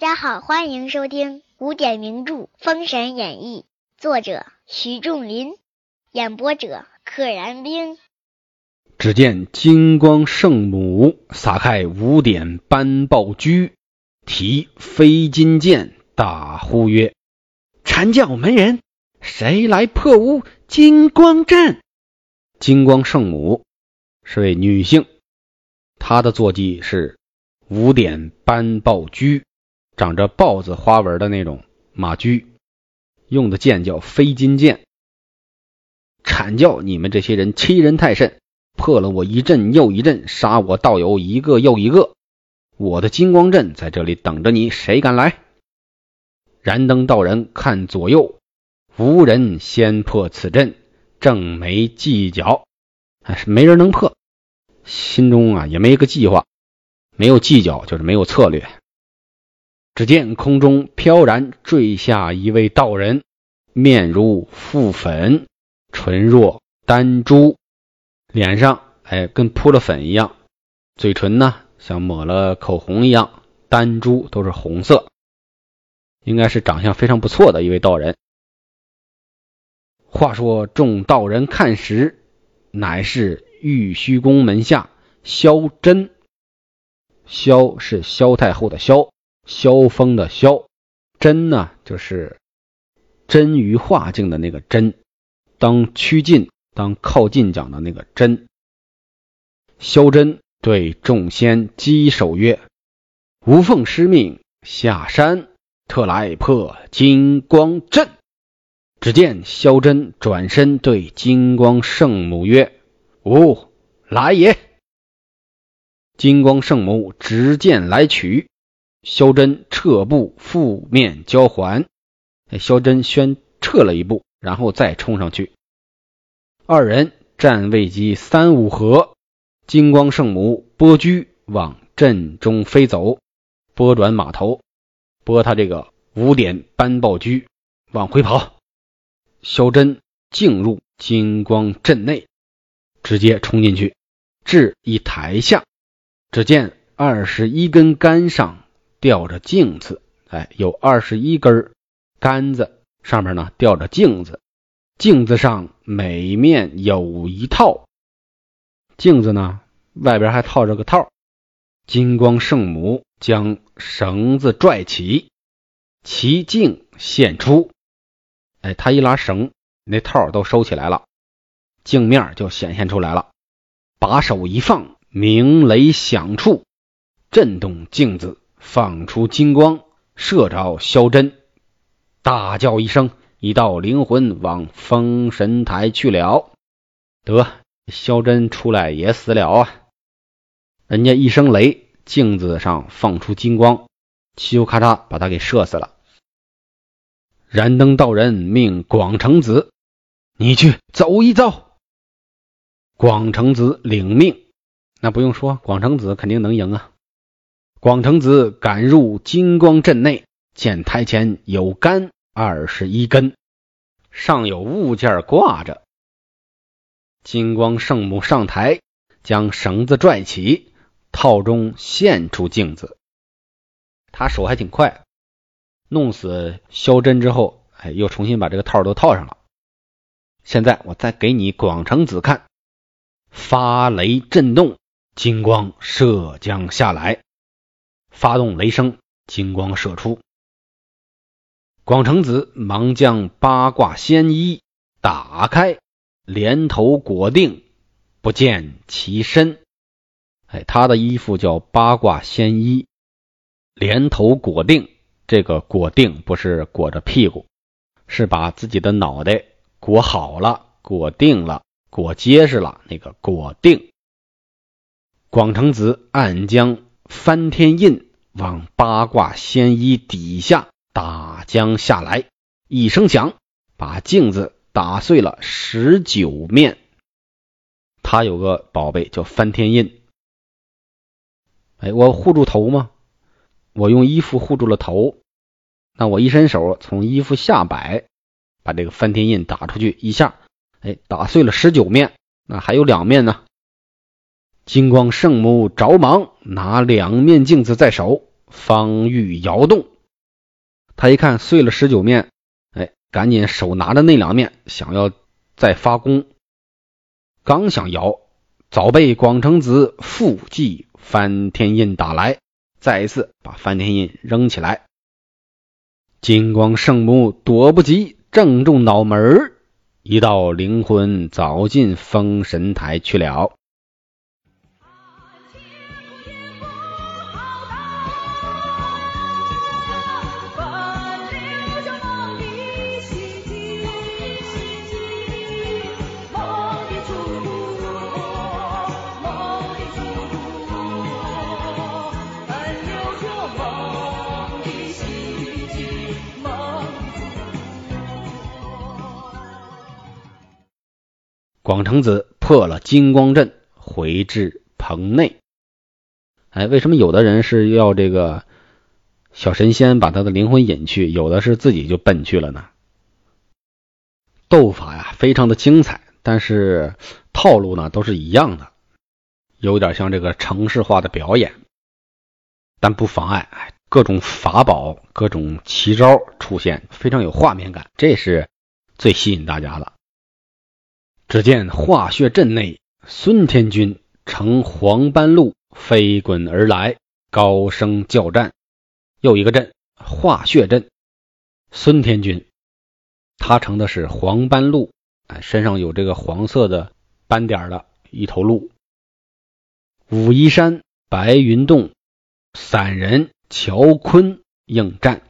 大家好，欢迎收听古典名著《封神演义》，作者徐仲林，演播者可燃冰。只见金光圣母撒开五点斑豹驹，提飞金剑，大呼曰：“阐教门人，谁来破吾金光阵？”金光圣母是位女性，她的坐骑是五点斑豹驹。长着豹子花纹的那种马驹，用的剑叫飞金剑。阐教你们这些人欺人太甚，破了我一阵又一阵，杀我道友一个又一个。我的金光阵在这里等着你，谁敢来？燃灯道人看左右，无人先破此阵，正没计较，还是没人能破。心中啊也没个计划，没有计较就是没有策略。只见空中飘然坠下一位道人，面如覆粉，唇若丹珠，脸上哎跟扑了粉一样，嘴唇呢像抹了口红一样，丹珠都是红色，应该是长相非常不错的一位道人。话说众道人看时，乃是玉虚宫门下萧真，萧是萧太后的萧。萧峰的萧，真呢就是真于化境的那个真，当趋近当靠近讲的那个真。萧真对众仙稽首曰：“吾奉师命下山，特来破金光阵。”只见萧真转身对金光圣母曰：“吾来也。”金光圣母执剑来取。萧真撤步，负面交还。萧真先撤了一步，然后再冲上去。二人战未及三五合，金光圣母拨驹往阵中飞走，拨转马头，拨他这个五点斑豹驹往回跑。萧真进入金光阵内，直接冲进去，至一台下，只见二十一根杆上。吊着镜子，哎，有二十一根杆子，上面呢吊着镜子，镜子上每面有一套，镜子呢外边还套着个套。金光圣母将绳子拽起，其镜现出，哎，他一拉绳，那套都收起来了，镜面就显现出来了。把手一放，鸣雷响处，震动镜子。放出金光，射着萧真，大叫一声，一道灵魂往封神台去了。得，萧真出来也死了啊！人家一声雷，镜子上放出金光，嘁咔嚓把他给射死了。燃灯道人命广成子，你去走一遭。广成子领命，那不用说，广成子肯定能赢啊。广成子赶入金光阵内，见台前有杆二十一根，上有物件挂着。金光圣母上台，将绳子拽起，套中现出镜子。他手还挺快，弄死萧真之后，哎，又重新把这个套都套上了。现在我再给你广成子看，发雷震动，金光射将下来。发动雷声，金光射出。广成子忙将八卦仙衣打开，连头裹定，不见其身。哎，他的衣服叫八卦仙衣，连头裹定。这个裹定不是裹着屁股，是把自己的脑袋裹好了、裹定了、裹结实了。那个裹定。广成子暗将。翻天印往八卦仙衣底下打将下来，一声响，把镜子打碎了十九面。他有个宝贝叫翻天印。哎，我护住头吗？我用衣服护住了头，那我一伸手从衣服下摆，把这个翻天印打出去一下，哎，打碎了十九面，那还有两面呢。金光圣母着忙拿两面镜子在手，方欲摇动。他一看碎了十九面，哎，赶紧手拿着那两面，想要再发功。刚想摇，早被广成子复继翻天印打来，再一次把翻天印扔起来。金光圣母躲不及，正中脑门，一道灵魂早进封神台去了。广成子破了金光阵，回至棚内。哎，为什么有的人是要这个小神仙把他的灵魂引去，有的是自己就奔去了呢？斗法呀，非常的精彩，但是套路呢都是一样的，有点像这个城市化的表演，但不妨碍各种法宝、各种奇招出现，非常有画面感，这是最吸引大家的。只见化血阵内，孙天军乘黄斑鹿飞滚而来，高声叫战。又一个阵，化血阵。孙天军他乘的是黄斑鹿，哎，身上有这个黄色的斑点的一头鹿。武夷山、白云洞散人乔坤应战。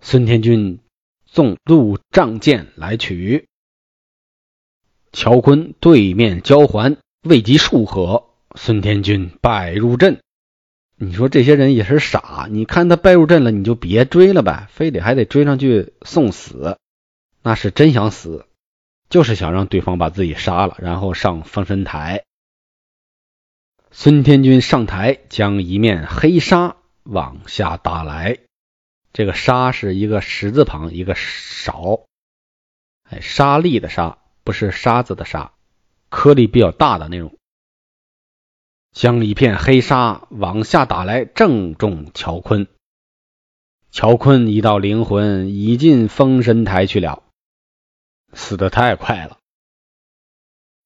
孙天军纵鹿仗剑来取。乔坤对面交还未及数合，孙天军败入阵。你说这些人也是傻，你看他败入阵了，你就别追了呗，非得还得追上去送死，那是真想死，就是想让对方把自己杀了，然后上封神台。孙天军上台，将一面黑沙往下打来，这个沙是一个石字旁，一个少，哎，沙粒的沙。不是沙子的沙，颗粒比较大的那种。将一片黑沙往下打来，正中乔坤。乔坤一道灵魂已进封神台去了，死的太快了。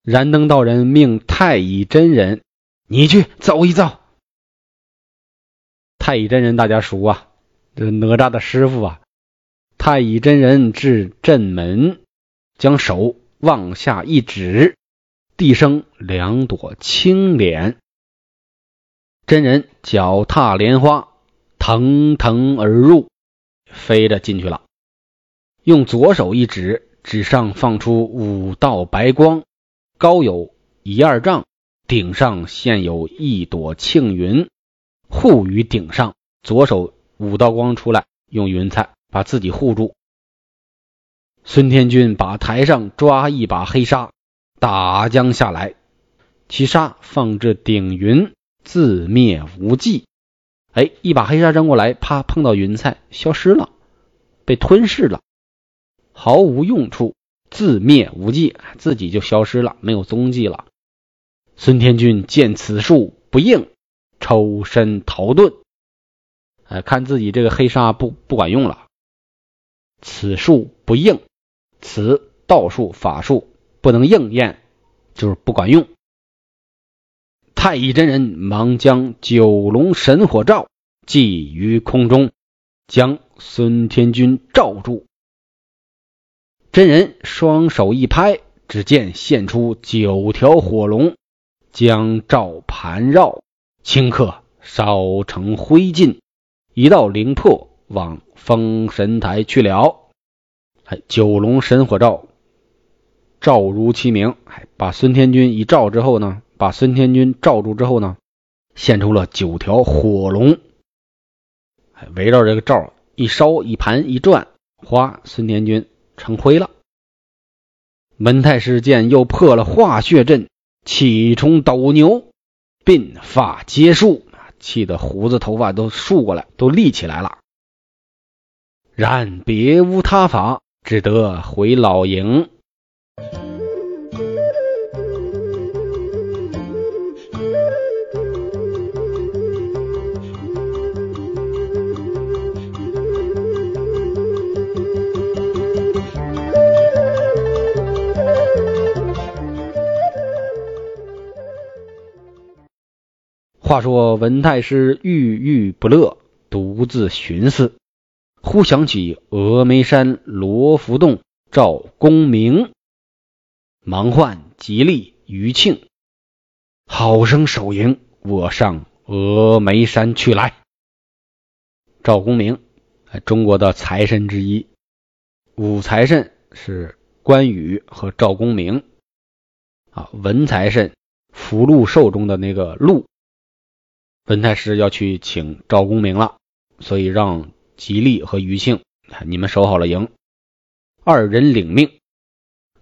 燃灯道人命太乙真人，你去走一遭。太乙真人大家熟啊，这哪吒的师傅啊。太乙真人至阵门，将手。往下一指，地生两朵青莲。真人脚踏莲花，腾腾而入，飞着进去了。用左手一指，指上放出五道白光，高有一二丈，顶上现有一朵庆云护于顶上。左手五道光出来，用云彩把自己护住。孙天军把台上抓一把黑沙打将下来，其沙放至顶云，自灭无迹。哎，一把黑沙扔过来，啪，碰到云彩，消失了，被吞噬了，毫无用处，自灭无迹，自己就消失了，没有踪迹了。孙天军见此术不应，抽身逃遁。哎，看自己这个黑沙不不管用了，此术不应。此道术法术不能应验，就是不管用。太乙真人忙将九龙神火罩系于空中，将孙天军罩住。真人双手一拍，只见现出九条火龙，将罩盘绕，顷刻烧成灰烬，一道灵魄往封神台去了。九龙神火罩，罩如其名，哎，把孙天军一罩之后呢，把孙天军罩住之后呢，现出了九条火龙，哎，围绕这个罩一烧一盘一转，哗，孙天军成灰了。门太师见又破了化血阵，气冲斗牛，鬓发皆竖，气得胡子头发都竖过来，都立起来了。然别无他法。只得回老营。话说文太师郁郁不乐，独自寻思。忽想起峨眉山罗浮洞赵公明，忙唤吉利、余庆，好生守营，我上峨眉山去来。赵公明，中国的财神之一，武财神是关羽和赵公明，啊，文财神福禄寿中的那个禄。文太师要去请赵公明了，所以让吉利和余庆，你们守好了营。二人领命，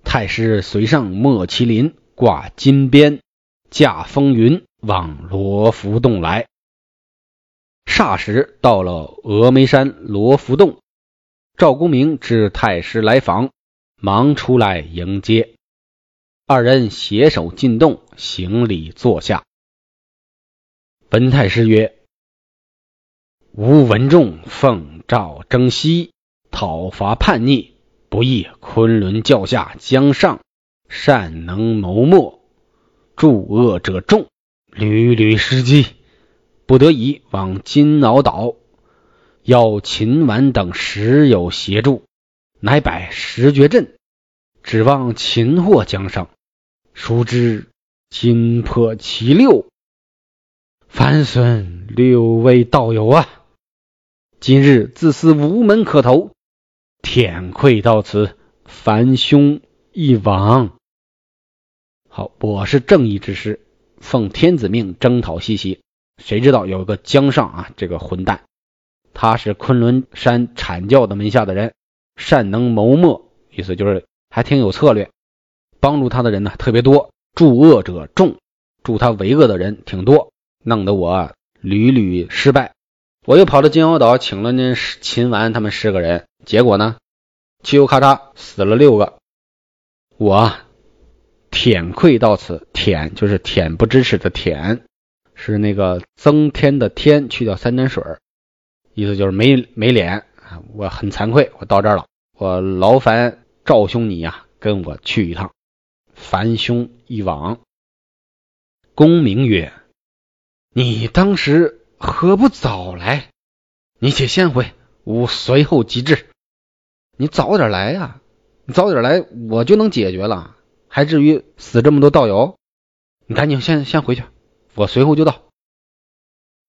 太师随上莫麒麟，挂金鞭，驾风云往罗浮洞来。霎时到了峨眉山罗浮洞，赵公明知太师来访，忙出来迎接。二人携手进洞，行礼坐下。本太师曰：“吴文仲奉诏征西，讨伐叛逆，不意昆仑教下江上善能谋莫，助恶者众，屡屡失机，不得已往金鳌岛，邀秦婉等时有协助，乃摆石绝阵，指望擒获江上。孰知金破其六。”反损六位道友啊！今日自私无门可投，天愧到此，凡兄一往。好，我是正义之师，奉天子命征讨西岐。谁知道有个江上啊，这个混蛋，他是昆仑山阐教的门下的人，善能谋莫，意思就是还挺有策略，帮助他的人呢特别多，助恶者众，助他为恶的人挺多。弄得我屡屡失败，我又跑到金鳌岛请了那秦完他们十个人，结果呢，嘁呦咔嚓死了六个。我舔愧到此，舔就是恬不知耻的舔，是那个增添的添去掉三点水，意思就是没没脸啊！我很惭愧，我到这儿了，我劳烦赵兄你呀，跟我去一趟，樊兄一往。公明曰。你当时何不早来？你且先回，吾随后即至。你早点来呀！你早点来，我就能解决了，还至于死这么多道友？你赶紧先先回去，我随后就到。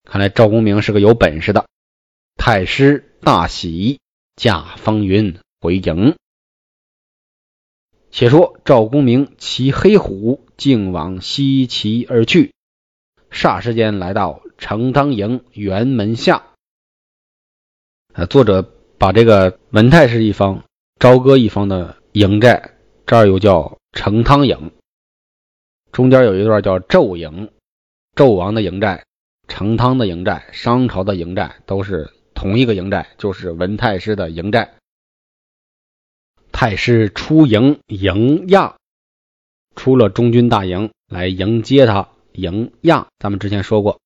看来赵公明是个有本事的。太师大喜，驾风云回营。且说赵公明骑黑虎，径往西岐而去。霎时间来到成汤营辕门下，啊，作者把这个文太师一方、朝歌一方的营寨，这儿又叫成汤营，中间有一段叫纣营，纣王的营寨、成汤的营寨、商朝的营寨都是同一个营寨，就是文太师的营寨。太师出营迎亚，出了中军大营来迎接他。迎亚，咱们之前说过，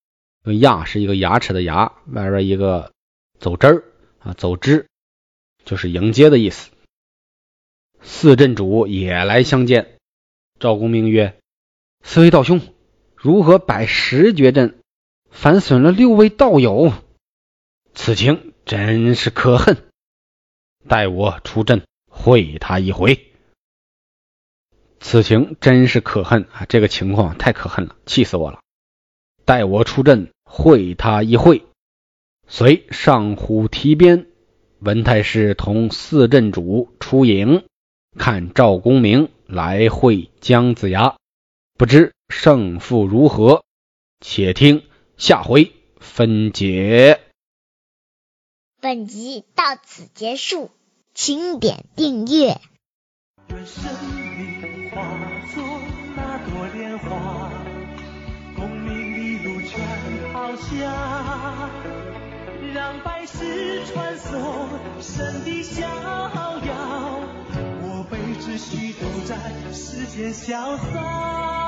牙是一个牙齿的牙，外边一个走之儿啊，走之就是迎接的意思。四镇主也来相见，赵公明曰：“四位道兄，如何摆十绝阵，反损了六位道友？此情真是可恨，待我出阵会他一回。”此情真是可恨啊！这个情况太可恨了，气死我了！待我出阵会他一会。随上虎提鞭，文太师同四镇主出营，看赵公明来会姜子牙，不知胜负如何？且听下回分解。本集到此结束，请点订阅。下，让百世传颂神的逍遥，我辈只需都在世间潇洒。